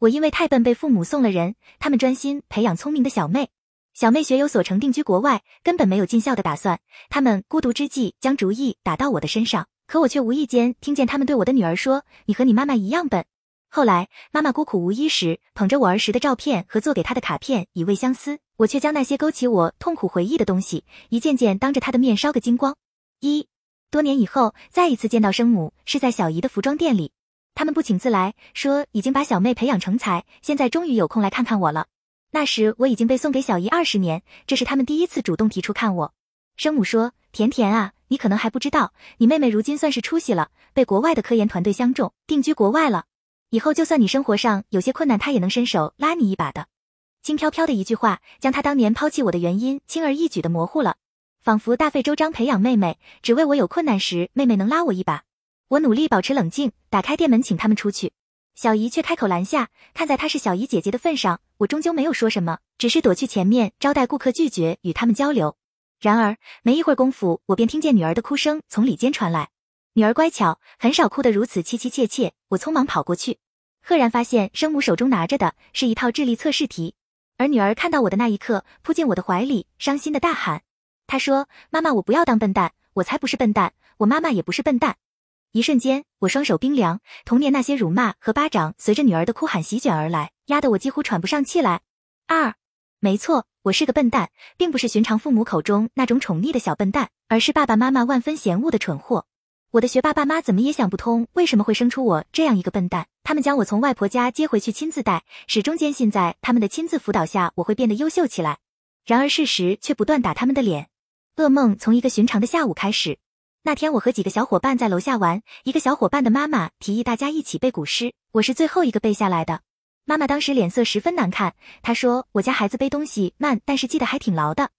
我因为太笨被父母送了人，他们专心培养聪明的小妹。小妹学有所成，定居国外，根本没有尽孝的打算。他们孤独之际，将主意打到我的身上，可我却无意间听见他们对我的女儿说：“你和你妈妈一样笨。”后来妈妈孤苦无依时，捧着我儿时的照片和做给她的卡片，以慰相思。我却将那些勾起我痛苦回忆的东西，一件件当着她的面烧个精光。一多年以后，再一次见到生母，是在小姨的服装店里。他们不请自来，说已经把小妹培养成才，现在终于有空来看看我了。那时我已经被送给小姨二十年，这是他们第一次主动提出看我。生母说：“甜甜啊，你可能还不知道，你妹妹如今算是出息了，被国外的科研团队相中，定居国外了。以后就算你生活上有些困难，她也能伸手拉你一把的。”轻飘飘的一句话，将她当年抛弃我的原因轻而易举的模糊了，仿佛大费周章培养妹妹，只为我有困难时妹妹能拉我一把。我努力保持冷静，打开店门请他们出去。小姨却开口拦下，看在她是小姨姐姐的份上，我终究没有说什么，只是躲去前面招待顾客，拒绝与他们交流。然而没一会儿功夫，我便听见女儿的哭声从里间传来。女儿乖巧，很少哭得如此凄凄切切。我匆忙跑过去，赫然发现生母手中拿着的是一套智力测试题，而女儿看到我的那一刻，扑进我的怀里，伤心的大喊：“她说，妈妈，我不要当笨蛋，我才不是笨蛋，我妈妈也不是笨蛋。”一瞬间，我双手冰凉，童年那些辱骂和巴掌随着女儿的哭喊席卷而来，压得我几乎喘不上气来。二，没错，我是个笨蛋，并不是寻常父母口中那种宠溺的小笨蛋，而是爸爸妈妈万分嫌恶的蠢货。我的学霸爸妈怎么也想不通为什么会生出我这样一个笨蛋。他们将我从外婆家接回去亲自带，始终坚信在他们的亲自辅导下我会变得优秀起来。然而事实却不断打他们的脸。噩梦从一个寻常的下午开始。那天我和几个小伙伴在楼下玩，一个小伙伴的妈妈提议大家一起背古诗，我是最后一个背下来的。妈妈当时脸色十分难看，她说我家孩子背东西慢，但是记得还挺牢的。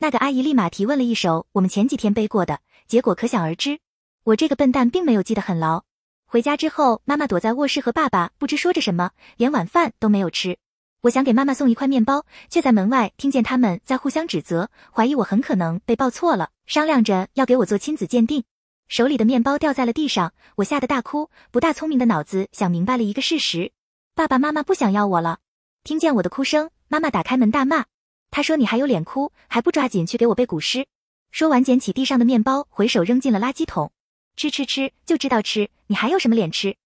那个阿姨立马提问了一首我们前几天背过的，结果可想而知，我这个笨蛋并没有记得很牢。回家之后，妈妈躲在卧室和爸爸不知说着什么，连晚饭都没有吃。我想给妈妈送一块面包，却在门外听见他们在互相指责，怀疑我很可能被报错了，商量着要给我做亲子鉴定。手里的面包掉在了地上，我吓得大哭。不大聪明的脑子想明白了一个事实：爸爸妈妈不想要我了。听见我的哭声，妈妈打开门大骂，她说：“你还有脸哭，还不抓紧去给我背古诗？”说完，捡起地上的面包，回手扔进了垃圾桶。吃吃吃，就知道吃，你还有什么脸吃？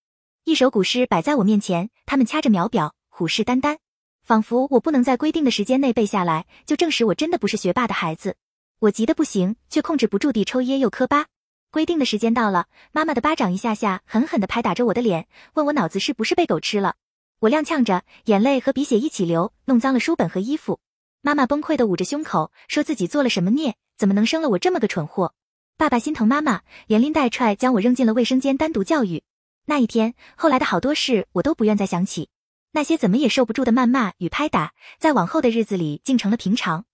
一首古诗摆在我面前，他们掐着秒表，虎视眈眈。仿佛我不能在规定的时间内背下来，就证实我真的不是学霸的孩子。我急得不行，却控制不住地抽噎又磕巴。规定的时间到了，妈妈的巴掌一下下狠狠地拍打着我的脸，问我脑子是不是被狗吃了。我踉跄着，眼泪和鼻血一起流，弄脏了书本和衣服。妈妈崩溃地捂着胸口，说自己做了什么孽，怎么能生了我这么个蠢货？爸爸心疼妈妈，连拎带踹将我扔进了卫生间单独教育。那一天，后来的好多事我都不愿再想起。那些怎么也受不住的谩骂与拍打，在往后的日子里竟成了平常。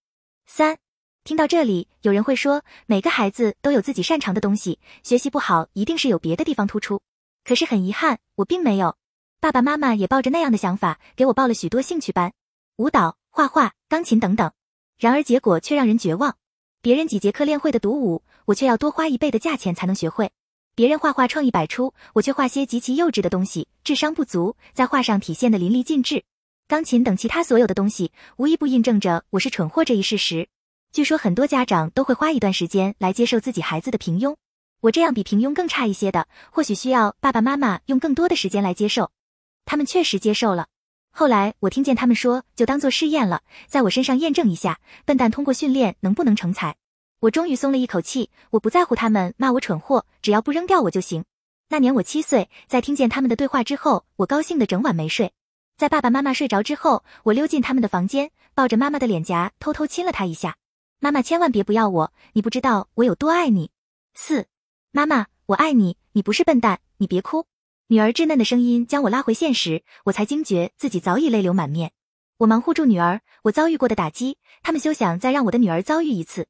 三，听到这里，有人会说，每个孩子都有自己擅长的东西，学习不好一定是有别的地方突出。可是很遗憾，我并没有。爸爸妈妈也抱着那样的想法，给我报了许多兴趣班，舞蹈、画画、钢琴等等。然而结果却让人绝望。别人几节课练会的独舞，我却要多花一倍的价钱才能学会。别人画画创意百出，我却画些极其幼稚的东西，智商不足，在画上体现的淋漓尽致。钢琴等其他所有的东西，无一不印证着我是蠢货这一事实。据说很多家长都会花一段时间来接受自己孩子的平庸，我这样比平庸更差一些的，或许需要爸爸妈妈用更多的时间来接受。他们确实接受了。后来我听见他们说，就当做试验了，在我身上验证一下，笨蛋通过训练能不能成才。我终于松了一口气，我不在乎他们骂我蠢货，只要不扔掉我就行。那年我七岁，在听见他们的对话之后，我高兴的整晚没睡。在爸爸妈妈睡着之后，我溜进他们的房间，抱着妈妈的脸颊，偷偷亲了她一下。妈妈千万别不要我，你不知道我有多爱你。四，妈妈，我爱你，你不是笨蛋，你别哭。女儿稚嫩的声音将我拉回现实，我才惊觉自己早已泪流满面。我忙护住女儿，我遭遇过的打击，他们休想再让我的女儿遭遇一次。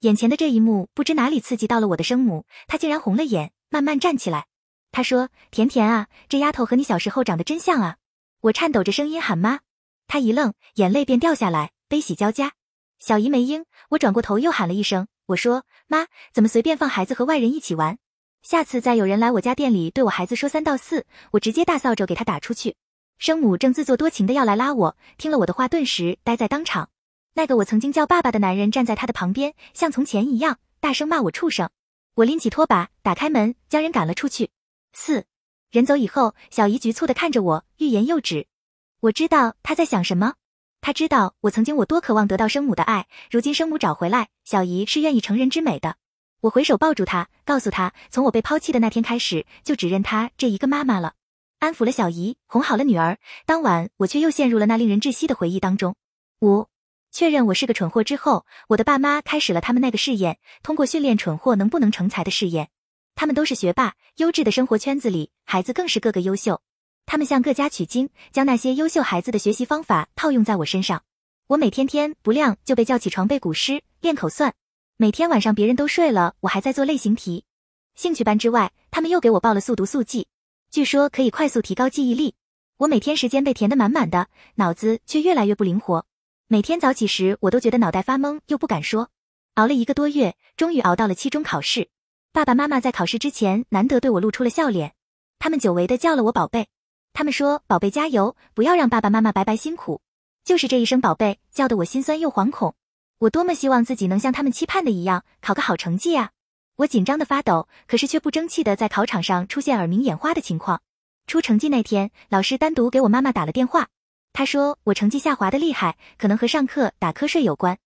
眼前的这一幕，不知哪里刺激到了我的生母，她竟然红了眼，慢慢站起来。她说：“甜甜啊，这丫头和你小时候长得真像啊！”我颤抖着声音喊妈，她一愣，眼泪便掉下来，悲喜交加。小姨没应，我转过头又喊了一声，我说：“妈，怎么随便放孩子和外人一起玩？下次再有人来我家店里对我孩子说三道四，我直接大扫帚给他打出去。”生母正自作多情的要来拉我，听了我的话，顿时呆在当场。那个我曾经叫爸爸的男人站在他的旁边，像从前一样，大声骂我畜生。我拎起拖把，打开门，将人赶了出去。四人走以后，小姨局促的看着我，欲言又止。我知道他在想什么。他知道我曾经我多渴望得到生母的爱，如今生母找回来，小姨是愿意成人之美的。我回手抱住他，告诉他，从我被抛弃的那天开始，就只认他这一个妈妈了。安抚了小姨，哄好了女儿，当晚我却又陷入了那令人窒息的回忆当中。五，确认我是个蠢货之后，我的爸妈开始了他们那个试验，通过训练蠢货能不能成才的试验。他们都是学霸，优质的生活圈子里，孩子更是个个优秀。他们向各家取经，将那些优秀孩子的学习方法套用在我身上。我每天天不亮就被叫起床背古诗、练口算，每天晚上别人都睡了，我还在做类型题。兴趣班之外，他们又给我报了速读速记。据说可以快速提高记忆力，我每天时间被填得满满的，脑子却越来越不灵活。每天早起时，我都觉得脑袋发懵，又不敢说。熬了一个多月，终于熬到了期中考试。爸爸妈妈在考试之前难得对我露出了笑脸，他们久违的叫了我宝贝。他们说：“宝贝加油，不要让爸爸妈妈白白辛苦。”就是这一声宝贝，叫得我心酸又惶恐。我多么希望自己能像他们期盼的一样，考个好成绩啊！我紧张的发抖，可是却不争气的在考场上出现耳鸣眼花的情况。出成绩那天，老师单独给我妈妈打了电话，他说我成绩下滑的厉害，可能和上课打瞌睡有关。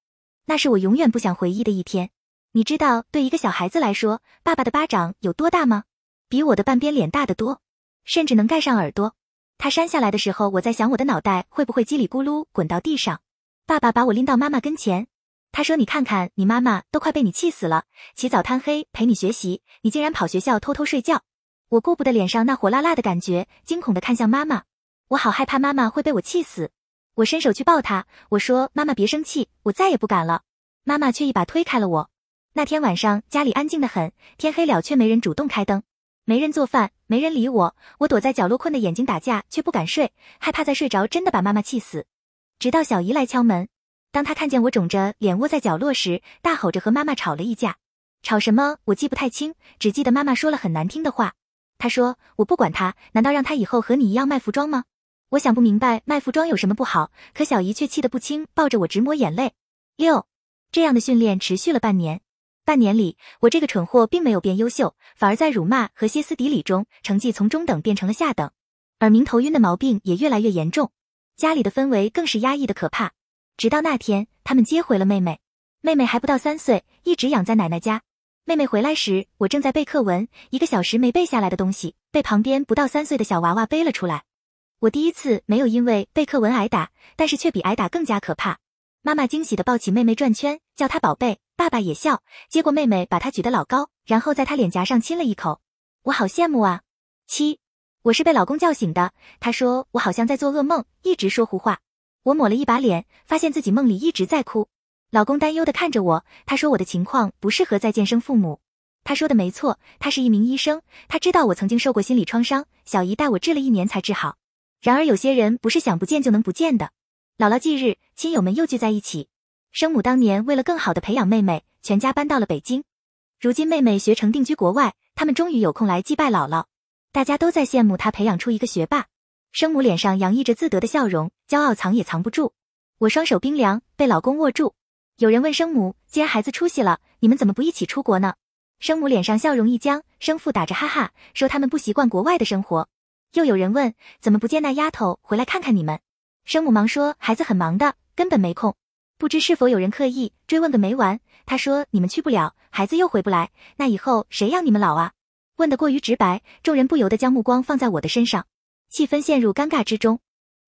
那是我永远不想回忆的一天。你知道，对一个小孩子来说，爸爸的巴掌有多大吗？比我的半边脸大得多，甚至能盖上耳朵。他扇下来的时候，我在想我的脑袋会不会叽里咕噜滚到地上。爸爸把我拎到妈妈跟前。他说：“你看看，你妈妈都快被你气死了，起早贪黑陪你学习，你竟然跑学校偷偷睡觉。”我顾不得脸上那火辣辣的感觉，惊恐的看向妈妈。我好害怕妈妈会被我气死。我伸手去抱她，我说：“妈妈别生气，我再也不敢了。”妈妈却一把推开了我。那天晚上家里安静的很，天黑了却没人主动开灯，没人做饭，没人理我。我躲在角落困得眼睛打架，却不敢睡，害怕再睡着真的把妈妈气死。直到小姨来敲门。当她看见我肿着脸窝在角落时，大吼着和妈妈吵了一架。吵什么？我记不太清，只记得妈妈说了很难听的话。她说：“我不管她，难道让她以后和你一样卖服装吗？”我想不明白卖服装有什么不好，可小姨却气得不轻，抱着我直抹眼泪。六，这样的训练持续了半年。半年里，我这个蠢货并没有变优秀，反而在辱骂和歇斯底里中，成绩从中等变成了下等，耳鸣头晕的毛病也越来越严重，家里的氛围更是压抑的可怕。直到那天，他们接回了妹妹。妹妹还不到三岁，一直养在奶奶家。妹妹回来时，我正在背课文，一个小时没背下来的东西被旁边不到三岁的小娃娃背了出来。我第一次没有因为背课文挨打，但是却比挨打更加可怕。妈妈惊喜地抱起妹妹转圈，叫她宝贝。爸爸也笑，接过妹妹，把她举得老高，然后在她脸颊上亲了一口。我好羡慕啊。七，我是被老公叫醒的，他说我好像在做噩梦，一直说胡话。我抹了一把脸，发现自己梦里一直在哭。老公担忧的看着我，他说我的情况不适合再见生父母。他说的没错，他是一名医生，他知道我曾经受过心理创伤，小姨带我治了一年才治好。然而有些人不是想不见就能不见的。姥姥忌日，亲友们又聚在一起。生母当年为了更好的培养妹妹，全家搬到了北京。如今妹妹学成定居国外，他们终于有空来祭拜姥姥。大家都在羡慕她培养出一个学霸。生母脸上洋溢着自得的笑容，骄傲藏也藏不住。我双手冰凉，被老公握住。有人问生母：“既然孩子出息了，你们怎么不一起出国呢？”生母脸上笑容一僵，生父打着哈哈说：“他们不习惯国外的生活。”又有人问：“怎么不见那丫头回来看看你们？”生母忙说：“孩子很忙的，根本没空。”不知是否有人刻意追问个没完？他说：“你们去不了，孩子又回不来，那以后谁养你们老啊？”问得过于直白，众人不由得将目光放在我的身上。气氛陷入尴尬之中，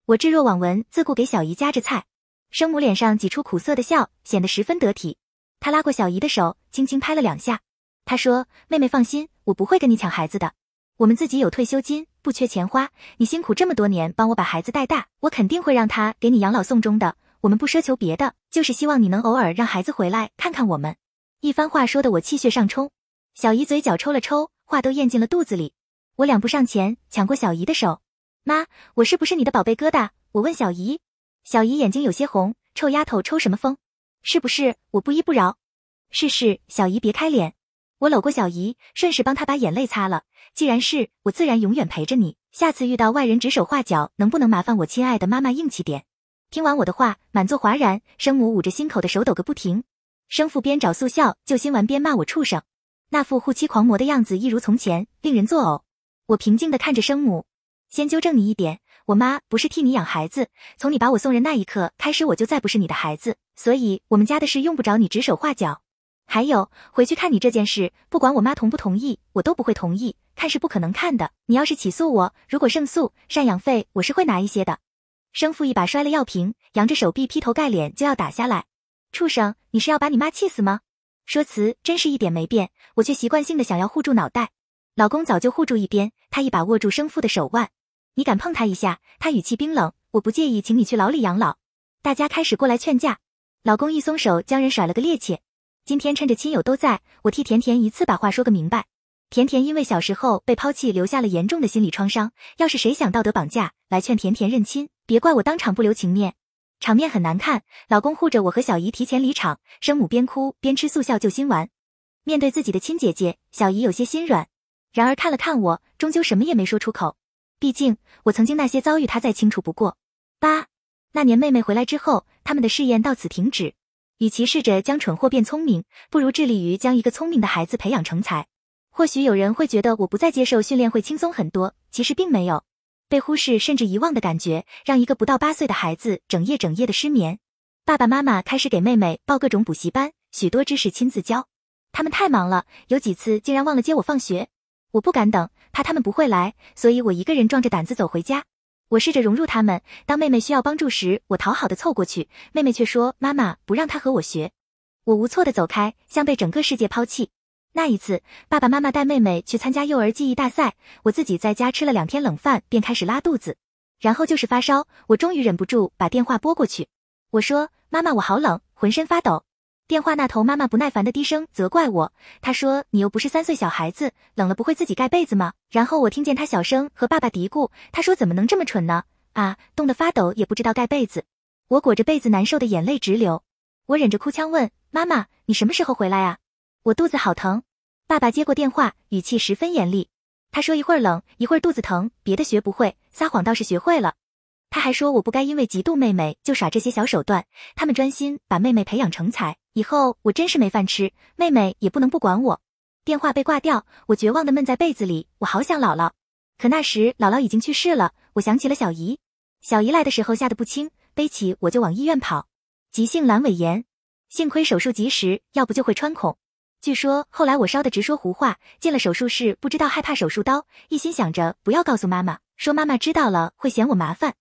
我置若罔闻，自顾给小姨夹着菜。生母脸上挤出苦涩的笑，显得十分得体。她拉过小姨的手，轻轻拍了两下。她说：“妹妹放心，我不会跟你抢孩子的。我们自己有退休金，不缺钱花。你辛苦这么多年帮我把孩子带大，我肯定会让他给你养老送终的。我们不奢求别的，就是希望你能偶尔让孩子回来看看我们。”一番话说得我气血上冲，小姨嘴角抽了抽，话都咽进了肚子里。我两步上前，抢过小姨的手。妈，我是不是你的宝贝疙瘩？我问小姨，小姨眼睛有些红，臭丫头抽什么风？是不是？我不依不饶。是是，小姨别开脸。我搂过小姨，顺势帮她把眼泪擦了。既然是我，自然永远陪着你。下次遇到外人指手画脚，能不能麻烦我亲爱的妈妈硬气点？听完我的话，满座哗然，生母捂着心口的手抖个不停，生父边找速效救心丸边骂我畜生，那副护妻狂魔的样子一如从前，令人作呕。我平静地看着生母，先纠正你一点，我妈不是替你养孩子，从你把我送人那一刻开始，我就再不是你的孩子，所以我们家的事用不着你指手画脚。还有，回去看你这件事，不管我妈同不同意，我都不会同意，看是不可能看的。你要是起诉我，如果胜诉，赡养费我是会拿一些的。生父一把摔了药瓶，扬着手臂劈头盖脸就要打下来。畜生，你是要把你妈气死吗？说辞真是一点没变，我却习惯性的想要护住脑袋。老公早就护住一边，他一把握住生父的手腕。你敢碰他一下？他语气冰冷。我不介意，请你去牢里养老。大家开始过来劝架。老公一松手，将人甩了个趔趄。今天趁着亲友都在，我替甜甜一次把话说个明白。甜甜因为小时候被抛弃，留下了严重的心理创伤。要是谁想道德绑架来劝甜甜认亲，别怪我当场不留情面，场面很难看。老公护着我和小姨提前离场，生母边哭边吃速效救心丸。面对自己的亲姐姐，小姨有些心软，然而看了看我，终究什么也没说出口。毕竟我曾经那些遭遇，她再清楚不过。八那年妹妹回来之后，他们的试验到此停止。与其试着将蠢货变聪明，不如致力于将一个聪明的孩子培养成才。或许有人会觉得我不再接受训练会轻松很多，其实并没有。被忽视甚至遗忘的感觉，让一个不到八岁的孩子整夜整夜的失眠。爸爸妈妈开始给妹妹报各种补习班，许多知识亲自教。他们太忙了，有几次竟然忘了接我放学。我不敢等，怕他们不会来，所以我一个人壮着胆子走回家。我试着融入他们，当妹妹需要帮助时，我讨好的凑过去，妹妹却说妈妈不让她和我学。我无措的走开，像被整个世界抛弃。那一次，爸爸妈妈带妹妹去参加幼儿记忆大赛，我自己在家吃了两天冷饭，便开始拉肚子，然后就是发烧。我终于忍不住把电话拨过去，我说：“妈妈，我好冷，浑身发抖。”电话那头妈妈不耐烦的低声责怪我，她说：“你又不是三岁小孩子，冷了不会自己盖被子吗？”然后我听见她小声和爸爸嘀咕：“他说怎么能这么蠢呢？啊，冻得发抖也不知道盖被子。”我裹着被子难受的眼泪直流，我忍着哭腔问妈妈：“你什么时候回来啊？我肚子好疼。”爸爸接过电话，语气十分严厉。他说：“一会儿冷，一会儿肚子疼，别的学不会，撒谎倒是学会了。”他还说：“我不该因为嫉妒妹妹就耍这些小手段。他们专心把妹妹培养成才，以后我真是没饭吃，妹妹也不能不管我。”电话被挂掉，我绝望的闷在被子里。我好想姥姥，可那时姥姥已经去世了。我想起了小姨，小姨来的时候吓得不轻，背起我就往医院跑。急性阑尾炎，幸亏手术及时，要不就会穿孔。据说后来我烧的直说胡话，进了手术室不知道害怕手术刀，一心想着不要告诉妈妈，说妈妈知道了会嫌我麻烦。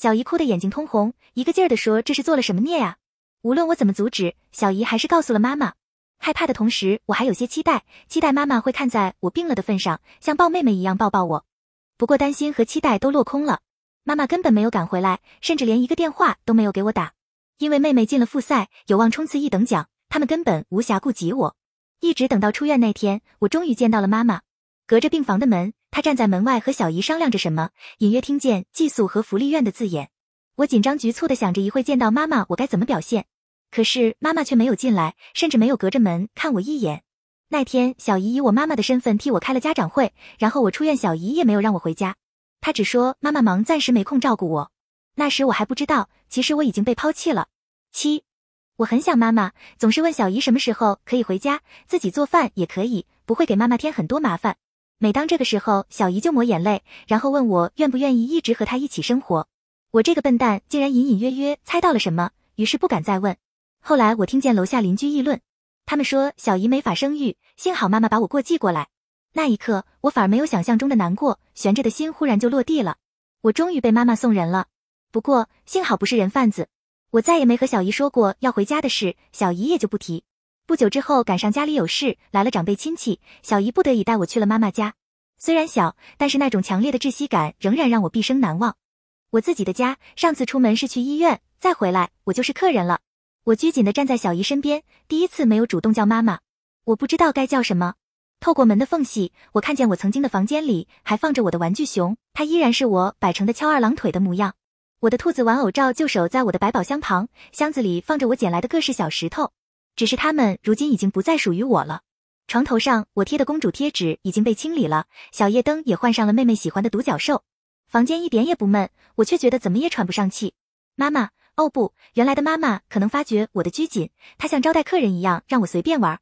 小姨哭得眼睛通红，一个劲儿的说这是做了什么孽呀？无论我怎么阻止，小姨还是告诉了妈妈。害怕的同时，我还有些期待，期待妈妈会看在我病了的份上，像抱妹妹一样抱抱我。不过担心和期待都落空了，妈妈根本没有赶回来，甚至连一个电话都没有给我打。因为妹妹进了复赛，有望冲刺一等奖，他们根本无暇顾及我。一直等到出院那天，我终于见到了妈妈。隔着病房的门，她站在门外和小姨商量着什么，隐约听见寄宿和福利院的字眼。我紧张局促的想着，一会见到妈妈，我该怎么表现？可是妈妈却没有进来，甚至没有隔着门看我一眼。那天，小姨以我妈妈的身份替我开了家长会，然后我出院，小姨也没有让我回家，她只说妈妈忙，暂时没空照顾我。那时我还不知道，其实我已经被抛弃了。七。我很想妈妈，总是问小姨什么时候可以回家，自己做饭也可以，不会给妈妈添很多麻烦。每当这个时候，小姨就抹眼泪，然后问我愿不愿意一直和她一起生活。我这个笨蛋竟然隐隐约约猜到了什么，于是不敢再问。后来我听见楼下邻居议论，他们说小姨没法生育，幸好妈妈把我过继过来。那一刻，我反而没有想象中的难过，悬着的心忽然就落地了。我终于被妈妈送人了，不过幸好不是人贩子。我再也没和小姨说过要回家的事，小姨也就不提。不久之后，赶上家里有事，来了长辈亲戚，小姨不得已带我去了妈妈家。虽然小，但是那种强烈的窒息感仍然让我毕生难忘。我自己的家，上次出门是去医院，再回来我就是客人了。我拘谨地站在小姨身边，第一次没有主动叫妈妈。我不知道该叫什么。透过门的缝隙，我看见我曾经的房间里还放着我的玩具熊，它依然是我摆成的翘二郎腿的模样。我的兔子玩偶照就守在我的百宝箱旁，箱子里放着我捡来的各式小石头，只是它们如今已经不再属于我了。床头上我贴的公主贴纸已经被清理了，小夜灯也换上了妹妹喜欢的独角兽。房间一点也不闷，我却觉得怎么也喘不上气。妈妈，哦不，原来的妈妈可能发觉我的拘谨，她像招待客人一样让我随便玩，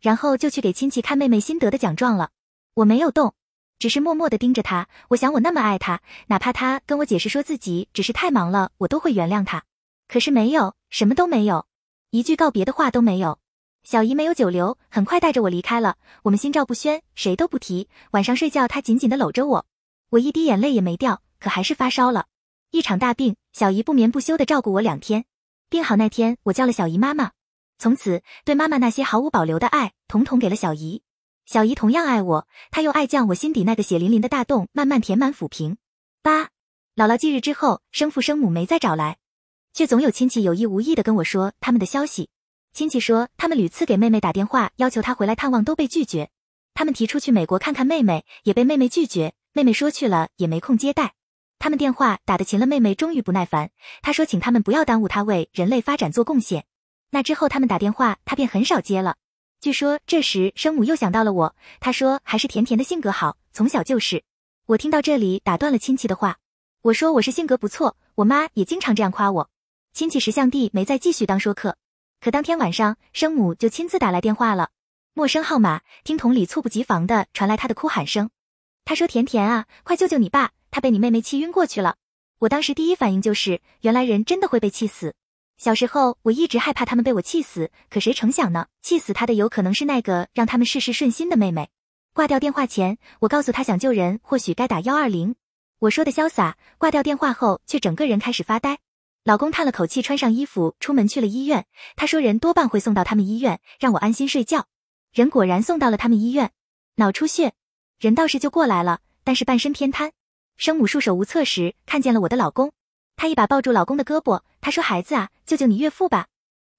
然后就去给亲戚看妹妹新得的奖状了。我没有动，只是默默地盯着她。我想我那么爱她，哪怕她跟我解释说自己只是太忙了，我都会原谅她。可是没有，什么都没有，一句告别的话都没有。小姨没有久留，很快带着我离开了。我们心照不宣，谁都不提。晚上睡觉，她紧紧地搂着我。我一滴眼泪也没掉，可还是发烧了，一场大病。小姨不眠不休地照顾我两天，病好那天，我叫了小姨妈妈。从此，对妈妈那些毫无保留的爱，统统给了小姨。小姨同样爱我，她用爱将我心底那个血淋淋的大洞慢慢填满抚平。八，姥姥忌日之后，生父生母没再找来，却总有亲戚有意无意地跟我说他们的消息。亲戚说，他们屡次给妹妹打电话，要求她回来探望，都被拒绝。他们提出去美国看看妹妹，也被妹妹拒绝。妹妹说去了也没空接待，他们电话打得勤了，妹妹终于不耐烦，她说请他们不要耽误她为人类发展做贡献。那之后他们打电话，她便很少接了。据说这时生母又想到了我，她说还是甜甜的性格好，从小就是。我听到这里打断了亲戚的话，我说我是性格不错，我妈也经常这样夸我。亲戚石像地没再继续当说客，可当天晚上生母就亲自打来电话了，陌生号码，听筒里猝不及防的传来她的哭喊声。他说：“甜甜啊，快救救你爸，他被你妹妹气晕过去了。”我当时第一反应就是，原来人真的会被气死。小时候我一直害怕他们被我气死，可谁成想呢？气死他的有可能是那个让他们事事顺心的妹妹。挂掉电话前，我告诉他想救人，或许该打幺二零。我说的潇洒，挂掉电话后却整个人开始发呆。老公叹了口气，穿上衣服出门去了医院。他说人多半会送到他们医院，让我安心睡觉。人果然送到了他们医院，脑出血。人倒是就过来了，但是半身偏瘫。生母束手无策时，看见了我的老公，他一把抱住老公的胳膊，他说：“孩子啊，救救你岳父吧。”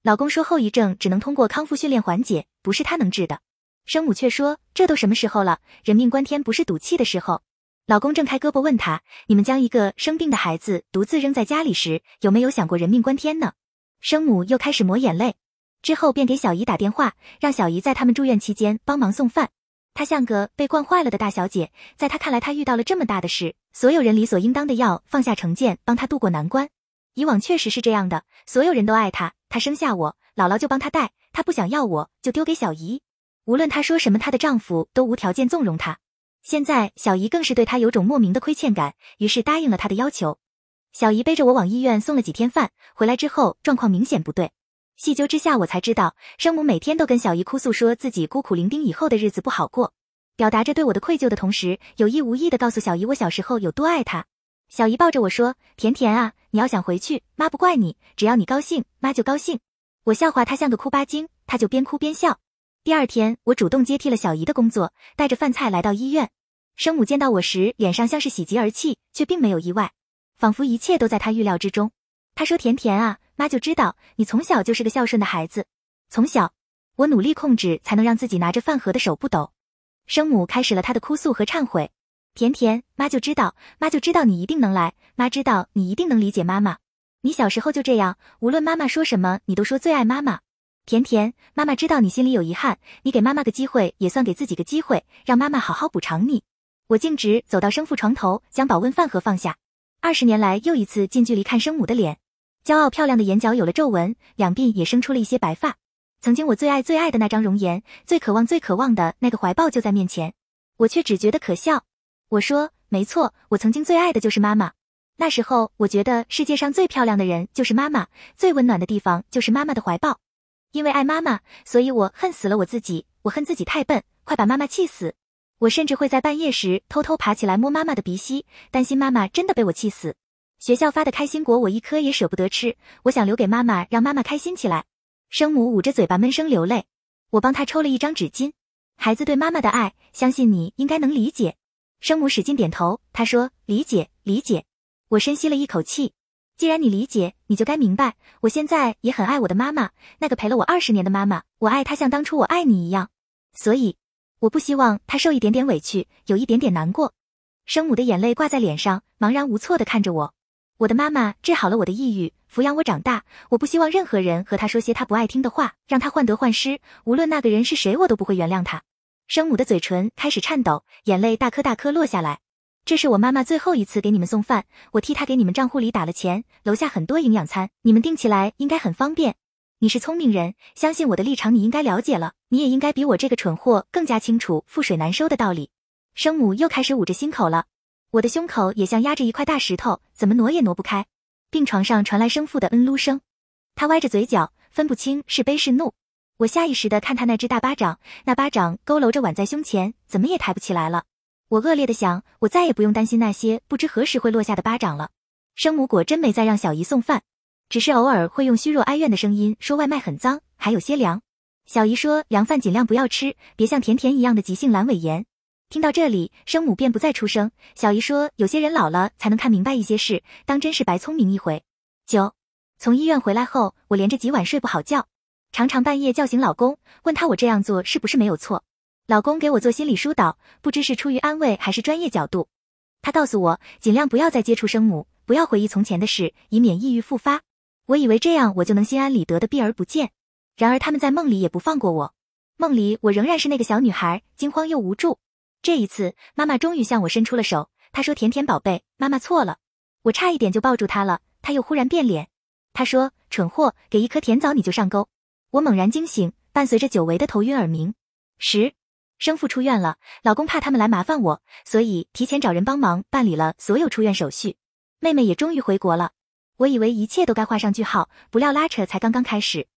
老公说：“后遗症只能通过康复训练缓解，不是他能治的。”生母却说：“这都什么时候了，人命关天，不是赌气的时候。”老公挣开胳膊问他：“你们将一个生病的孩子独自扔在家里时，有没有想过人命关天呢？”生母又开始抹眼泪，之后便给小姨打电话，让小姨在他们住院期间帮忙送饭。她像个被惯坏了的大小姐，在她看来，她遇到了这么大的事，所有人理所应当的要放下成见，帮她渡过难关。以往确实是这样的，所有人都爱她，她生下我，姥姥就帮她带，她不想要我就丢给小姨，无论她说什么，她的丈夫都无条件纵容她。现在小姨更是对她有种莫名的亏欠感，于是答应了她的要求。小姨背着我往医院送了几天饭，回来之后状况明显不对。细究之下，我才知道，生母每天都跟小姨哭诉，说自己孤苦伶仃，以后的日子不好过，表达着对我的愧疚的同时，有意无意的告诉小姨我小时候有多爱她。小姨抱着我说：“甜甜啊，你要想回去，妈不怪你，只要你高兴，妈就高兴。”我笑话她像个哭巴精，她就边哭边笑。第二天，我主动接替了小姨的工作，带着饭菜来到医院。生母见到我时，脸上像是喜极而泣，却并没有意外，仿佛一切都在她预料之中。她说：“甜甜啊。”妈就知道你从小就是个孝顺的孩子。从小，我努力控制，才能让自己拿着饭盒的手不抖。生母开始了她的哭诉和忏悔。甜甜，妈就知道，妈就知道你一定能来。妈知道你一定能理解妈妈。你小时候就这样，无论妈妈说什么，你都说最爱妈妈。甜甜，妈妈知道你心里有遗憾，你给妈妈个机会，也算给自己个机会，让妈妈好好补偿你。我径直走到生父床头，将保温饭盒放下。二十年来，又一次近距离看生母的脸。骄傲漂亮的眼角有了皱纹，两鬓也生出了一些白发。曾经我最爱最爱的那张容颜，最渴望最渴望的那个怀抱就在面前，我却只觉得可笑。我说没错，我曾经最爱的就是妈妈。那时候我觉得世界上最漂亮的人就是妈妈，最温暖的地方就是妈妈的怀抱。因为爱妈妈，所以我恨死了我自己，我恨自己太笨，快把妈妈气死。我甚至会在半夜时偷偷爬起来摸妈妈的鼻息，担心妈妈真的被我气死。学校发的开心果，我一颗也舍不得吃。我想留给妈妈，让妈妈开心起来。生母捂着嘴巴闷声流泪，我帮她抽了一张纸巾。孩子对妈妈的爱，相信你应该能理解。生母使劲点头，她说：“理解，理解。”我深吸了一口气。既然你理解，你就该明白，我现在也很爱我的妈妈，那个陪了我二十年的妈妈。我爱她像当初我爱你一样，所以我不希望她受一点点委屈，有一点点难过。生母的眼泪挂在脸上，茫然无措的看着我。我的妈妈治好了我的抑郁，抚养我长大。我不希望任何人和她说些她不爱听的话，让她患得患失。无论那个人是谁，我都不会原谅他。生母的嘴唇开始颤抖，眼泪大颗大颗落下来。这是我妈妈最后一次给你们送饭，我替她给你们账户里打了钱。楼下很多营养餐，你们订起来应该很方便。你是聪明人，相信我的立场，你应该了解了。你也应该比我这个蠢货更加清楚覆水难收的道理。生母又开始捂着心口了，我的胸口也像压着一块大石头，怎么挪也挪不开。病床上传来生父的嗯噜声，他歪着嘴角，分不清是悲是怒。我下意识的看他那只大巴掌，那巴掌佝偻着挽在胸前，怎么也抬不起来了。我恶劣的想，我再也不用担心那些不知何时会落下的巴掌了。生母果真没再让小姨送饭，只是偶尔会用虚弱哀怨的声音说外卖很脏，还有些凉。小姨说凉饭尽量不要吃，别像甜甜一样的急性阑尾炎。听到这里，生母便不再出声。小姨说有些人老了才能看明白一些事，当真是白聪明一回。九，从医院回来后，我连着几晚睡不好觉，常常半夜叫醒老公，问他我这样做是不是没有错。老公给我做心理疏导，不知是出于安慰还是专业角度。他告诉我，尽量不要再接触生母，不要回忆从前的事，以免抑郁复发。我以为这样我就能心安理得的避而不见。然而他们在梦里也不放过我，梦里我仍然是那个小女孩，惊慌又无助。这一次，妈妈终于向我伸出了手。她说：“甜甜宝贝，妈妈错了。”我差一点就抱住她了。她又忽然变脸。她说：“蠢货，给一颗甜枣你就上钩。”我猛然惊醒，伴随着久违的头晕耳鸣。十。生父出院了，老公怕他们来麻烦我，所以提前找人帮忙办理了所有出院手续。妹妹也终于回国了，我以为一切都该画上句号，不料拉扯才刚刚开始。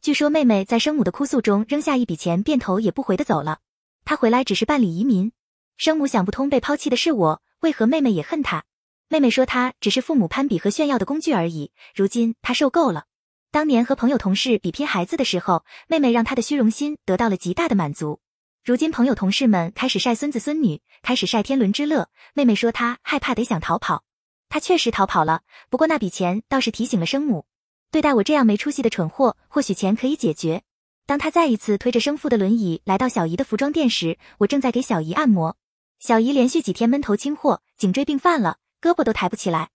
据说妹妹在生母的哭诉中扔下一笔钱，便头也不回的走了。她回来只是办理移民。生母想不通被抛弃的是我，为何妹妹也恨她？妹妹说她只是父母攀比和炫耀的工具而已。如今她受够了。当年和朋友同事比拼孩子的时候，妹妹让她的虚荣心得到了极大的满足。如今朋友同事们开始晒孙子孙女，开始晒天伦之乐。妹妹说她害怕，得想逃跑。她确实逃跑了，不过那笔钱倒是提醒了生母，对待我这样没出息的蠢货，或许钱可以解决。当他再一次推着生父的轮椅来到小姨的服装店时，我正在给小姨按摩。小姨连续几天闷头清货，颈椎病犯了，胳膊都抬不起来。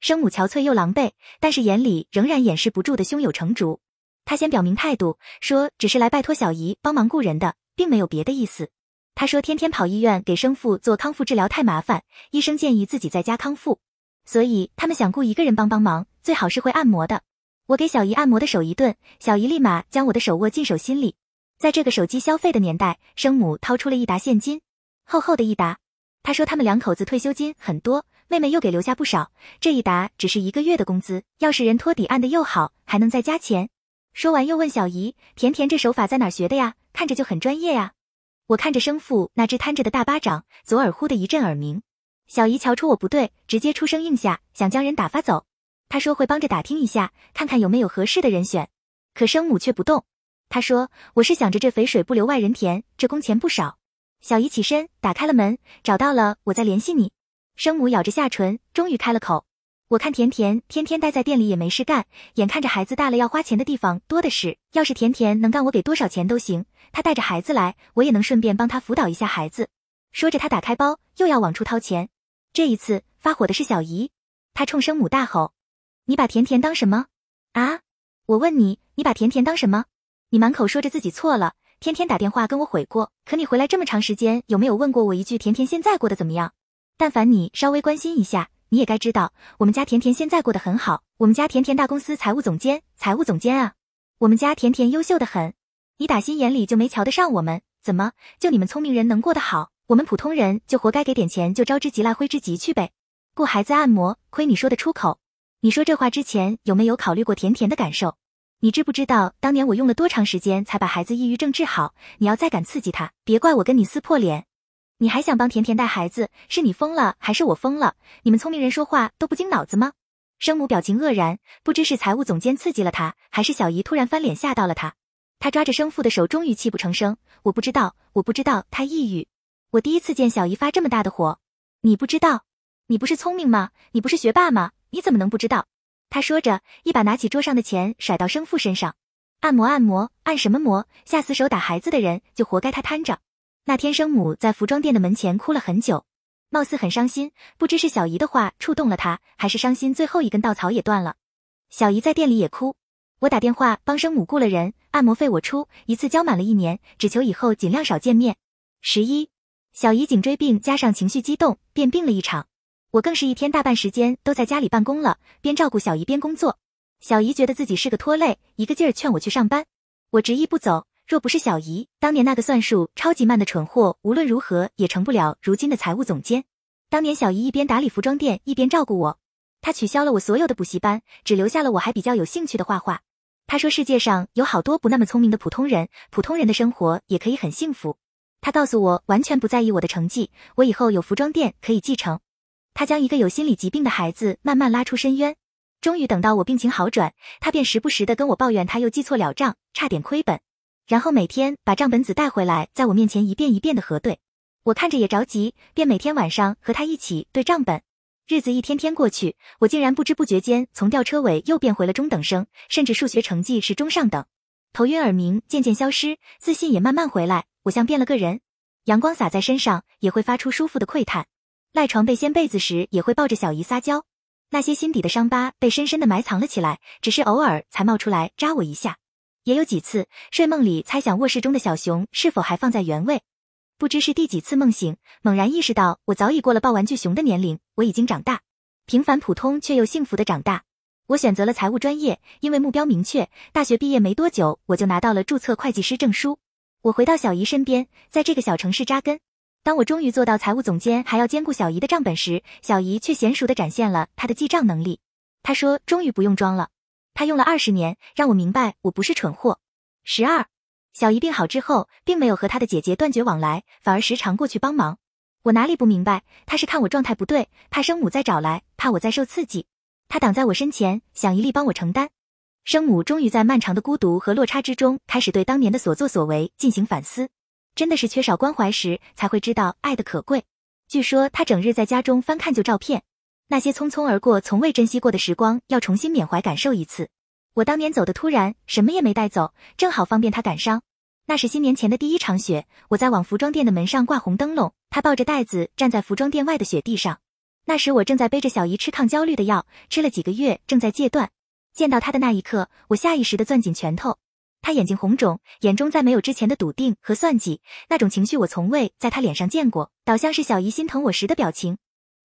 生母憔悴又狼狈，但是眼里仍然掩饰不住的胸有成竹。他先表明态度，说只是来拜托小姨帮忙雇人的。并没有别的意思。他说天天跑医院给生父做康复治疗太麻烦，医生建议自己在家康复，所以他们想雇一个人帮帮忙，最好是会按摩的。我给小姨按摩的手一顿，小姨立马将我的手握进手心里。在这个手机消费的年代，生母掏出了一沓现金，厚厚的一沓。她说他们两口子退休金很多，妹妹又给留下不少，这一沓只是一个月的工资，要是人托底按的又好，还能再加钱。说完又问小姨：“甜甜这手法在哪学的呀？看着就很专业呀。”我看着生父那只摊着的大巴掌，左耳忽的一阵耳鸣。小姨瞧出我不对，直接出声应下，想将人打发走。她说会帮着打听一下，看看有没有合适的人选。可生母却不动。她说：“我是想着这肥水不流外人田，这工钱不少。”小姨起身打开了门，找到了，我再联系你。生母咬着下唇，终于开了口。我看甜甜天天待在店里也没事干，眼看着孩子大了要花钱的地方多的是。要是甜甜能干，我给多少钱都行。她带着孩子来，我也能顺便帮她辅导一下孩子。说着，他打开包，又要往出掏钱。这一次发火的是小姨，她冲生母大吼：“你把甜甜当什么啊？我问你，你把甜甜当什么？你满口说着自己错了，天天打电话跟我悔过，可你回来这么长时间，有没有问过我一句甜甜现在过得怎么样？但凡你稍微关心一下。”你也该知道，我们家甜甜现在过得很好。我们家甜甜大公司财务总监，财务总监啊，我们家甜甜优秀的很。你打心眼里就没瞧得上我们？怎么就你们聪明人能过得好，我们普通人就活该给点钱就招之即来挥之即去呗？雇孩子按摩，亏你说得出口。你说这话之前有没有考虑过甜甜的感受？你知不知道当年我用了多长时间才把孩子抑郁症治好？你要再敢刺激他，别怪我跟你撕破脸。你还想帮甜甜带孩子？是你疯了还是我疯了？你们聪明人说话都不经脑子吗？生母表情愕然，不知是财务总监刺激了他，还是小姨突然翻脸吓到了他。他抓着生父的手，终于泣不成声。我不知道，我不知道他抑郁。我第一次见小姨发这么大的火。你不知道？你不是聪明吗？你不是学霸吗？你怎么能不知道？他说着，一把拿起桌上的钱甩到生父身上。按摩按摩，按什么摩？下死手打孩子的人就活该他瘫着。那天生母在服装店的门前哭了很久，貌似很伤心，不知是小姨的话触动了她，还是伤心最后一根稻草也断了。小姨在店里也哭，我打电话帮生母雇了人，按摩费我出，一次交满了一年，只求以后尽量少见面。十一，小姨颈椎病加上情绪激动，便病了一场。我更是一天大半时间都在家里办公了，边照顾小姨边工作。小姨觉得自己是个拖累，一个劲儿劝我去上班。我执意不走。若不是小姨当年那个算术超级慢的蠢货，无论如何也成不了如今的财务总监。当年小姨一边打理服装店，一边照顾我。她取消了我所有的补习班，只留下了我还比较有兴趣的画画。她说世界上有好多不那么聪明的普通人，普通人的生活也可以很幸福。她告诉我，完全不在意我的成绩，我以后有服装店可以继承。他将一个有心理疾病的孩子慢慢拉出深渊。终于等到我病情好转，他便时不时的跟我抱怨他又记错了账，差点亏本。然后每天把账本子带回来，在我面前一遍一遍的核对。我看着也着急，便每天晚上和他一起对账本。日子一天天过去，我竟然不知不觉间从吊车尾又变回了中等生，甚至数学成绩是中上等。头晕耳鸣渐渐消失，自信也慢慢回来。我像变了个人，阳光洒在身上也会发出舒服的喟叹，赖床被掀被子时也会抱着小姨撒娇。那些心底的伤疤被深深的埋藏了起来，只是偶尔才冒出来扎我一下。也有几次睡梦里猜想卧室中的小熊是否还放在原位，不知是第几次梦醒，猛然意识到我早已过了抱玩具熊的年龄，我已经长大，平凡普通却又幸福的长大。我选择了财务专业，因为目标明确。大学毕业没多久，我就拿到了注册会计师证书。我回到小姨身边，在这个小城市扎根。当我终于做到财务总监，还要兼顾小姨的账本时，小姨却娴熟地展现了她的记账能力。她说：“终于不用装了。”她用了二十年，让我明白我不是蠢货。十二，小姨病好之后，并没有和她的姐姐断绝往来，反而时常过去帮忙。我哪里不明白？她是看我状态不对，怕生母再找来，怕我再受刺激，她挡在我身前，想一力帮我承担。生母终于在漫长的孤独和落差之中，开始对当年的所作所为进行反思。真的是缺少关怀时，才会知道爱的可贵。据说他整日在家中翻看旧照片，那些匆匆而过、从未珍惜过的时光，要重新缅怀感受一次。我当年走的突然，什么也没带走，正好方便他感伤。那是新年前的第一场雪，我在往服装店的门上挂红灯笼，他抱着袋子站在服装店外的雪地上。那时我正在背着小姨吃抗焦虑的药，吃了几个月，正在戒断。见到他的那一刻，我下意识地攥紧拳头。他眼睛红肿，眼中再没有之前的笃定和算计，那种情绪我从未在他脸上见过，倒像是小姨心疼我时的表情。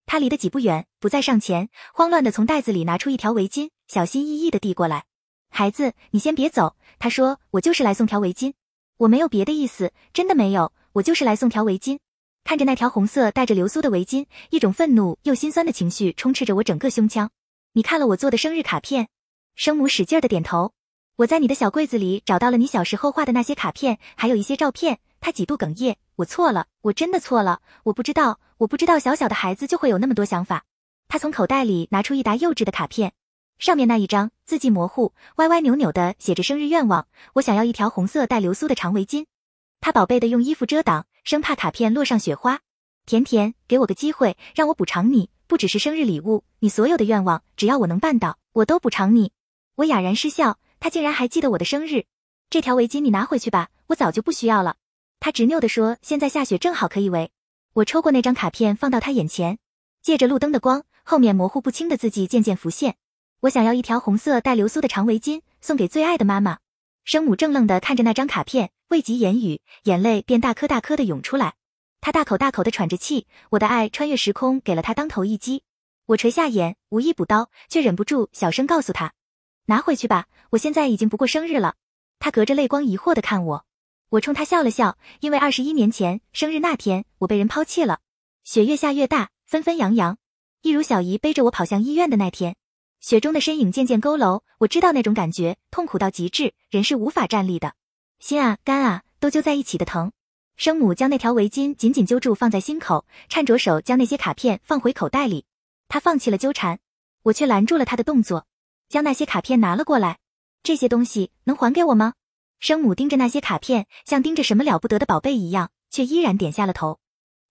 他离得几步远，不再上前，慌乱地从袋子里拿出一条围巾，小心翼翼地递过来。孩子，你先别走。他说：“我就是来送条围巾，我没有别的意思，真的没有，我就是来送条围巾。”看着那条红色带着流苏的围巾，一种愤怒又心酸的情绪充斥着我整个胸腔。你看了我做的生日卡片？生母使劲的点头。我在你的小柜子里找到了你小时候画的那些卡片，还有一些照片。他几度哽咽，我错了，我真的错了，我不知道，我不知道小小的孩子就会有那么多想法。他从口袋里拿出一沓幼稚的卡片，上面那一张字迹模糊，歪歪扭扭的写着生日愿望。我想要一条红色带流苏的长围巾。他宝贝的用衣服遮挡，生怕卡片落上雪花。甜甜，给我个机会，让我补偿你，不只是生日礼物，你所有的愿望，只要我能办到，我都补偿你。我哑然失笑，他竟然还记得我的生日。这条围巾你拿回去吧，我早就不需要了。他执拗地说：“现在下雪正好可以围。”我抽过那张卡片，放到他眼前，借着路灯的光，后面模糊不清的字迹渐渐浮现。我想要一条红色带流苏的长围巾，送给最爱的妈妈。生母怔愣地看着那张卡片，未及言语，眼泪便大颗大颗的涌出来。他大口大口的喘着气，我的爱穿越时空，给了他当头一击。我垂下眼，无意补刀，却忍不住小声告诉他。拿回去吧，我现在已经不过生日了。他隔着泪光疑惑的看我，我冲他笑了笑，因为二十一年前生日那天，我被人抛弃了。雪越下越大，纷纷扬扬，一如小姨背着我跑向医院的那天。雪中的身影渐渐佝偻，我知道那种感觉，痛苦到极致，人是无法站立的。心啊，肝啊，都揪在一起的疼。生母将那条围巾紧紧揪住，放在心口，颤着手将那些卡片放回口袋里。他放弃了纠缠，我却拦住了他的动作。将那些卡片拿了过来，这些东西能还给我吗？生母盯着那些卡片，像盯着什么了不得的宝贝一样，却依然点下了头。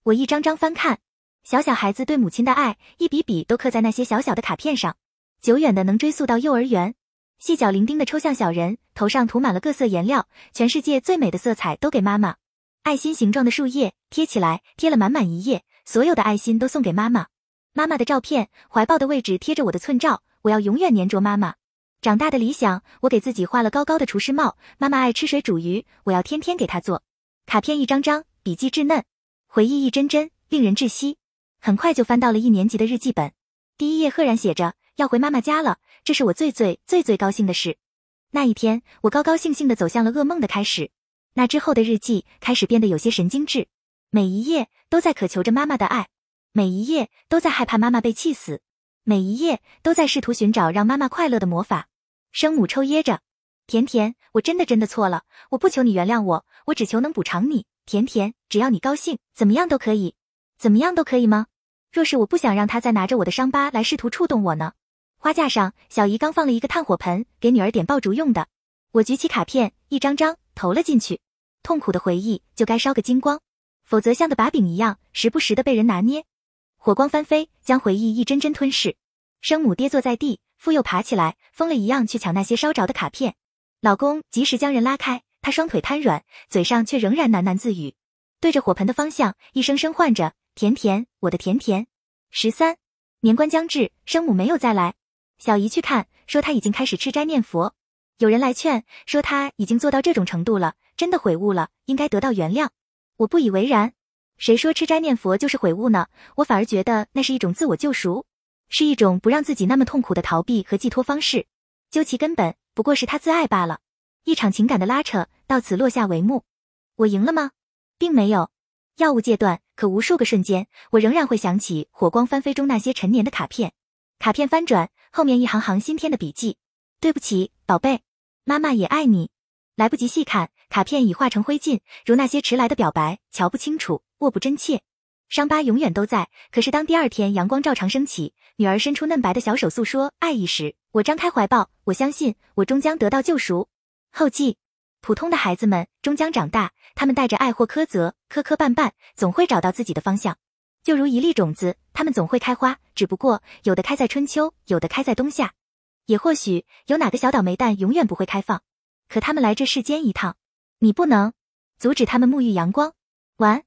我一张张翻看，小小孩子对母亲的爱，一笔笔都刻在那些小小的卡片上，久远的能追溯到幼儿园。细脚伶仃的抽象小人，头上涂满了各色颜料，全世界最美的色彩都给妈妈。爱心形状的树叶贴起来，贴了满满一页，所有的爱心都送给妈妈。妈妈的照片，怀抱的位置贴着我的寸照。我要永远黏着妈妈。长大的理想，我给自己画了高高的厨师帽。妈妈爱吃水煮鱼，我要天天给她做。卡片一张张，笔记稚嫩。回忆一帧帧，令人窒息。很快就翻到了一年级的日记本，第一页赫然写着要回妈妈家了，这是我最最最最高兴的事。那一天，我高高兴兴的走向了噩梦的开始。那之后的日记开始变得有些神经质，每一页都在渴求着妈妈的爱，每一页都在害怕妈妈被气死，每一页都在试图寻找让妈妈快乐的魔法。生母抽噎着，甜甜，我真的真的错了，我不求你原谅我，我只求能补偿你。甜甜，只要你高兴，怎么样都可以，怎么样都可以吗？若是我不想让他再拿着我的伤疤来试图触动我呢？花架上，小姨刚放了一个炭火盆，给女儿点爆竹用的。我举起卡片，一张张投了进去。痛苦的回忆就该烧个精光，否则像个把柄一样，时不时的被人拿捏。火光翻飞，将回忆一针针吞噬。生母跌坐在地，父又爬起来，疯了一样去抢那些烧着的卡片。老公及时将人拉开，他双腿瘫软，嘴上却仍然喃喃自语，对着火盆的方向一声声唤着：“甜甜，我的甜甜。”十三年关将至，生母没有再来。小姨去看，说他已经开始吃斋念佛。有人来劝，说他已经做到这种程度了，真的悔悟了，应该得到原谅。我不以为然。谁说吃斋念佛就是悔悟呢？我反而觉得那是一种自我救赎，是一种不让自己那么痛苦的逃避和寄托方式。究其根本，不过是他自爱罢了。一场情感的拉扯到此落下帷幕。我赢了吗？并没有。药物戒断，可无数个瞬间，我仍然会想起火光翻飞中那些陈年的卡片。卡片翻转，后面一行行新添的笔记。对不起，宝贝，妈妈也爱你。来不及细看，卡片已化成灰烬，如那些迟来的表白，瞧不清楚，握不真切。伤疤永远都在。可是当第二天阳光照常升起，女儿伸出嫩白的小手诉说爱意时，我张开怀抱，我相信我终将得到救赎。后记：普通的孩子们终将长大，他们带着爱或苛责，磕磕绊绊，总会找到自己的方向。就如一粒种子，它们总会开花，只不过有的开在春秋，有的开在冬夏，也或许有哪个小倒霉蛋永远不会开放。可他们来这世间一趟，你不能阻止他们沐浴阳光。完。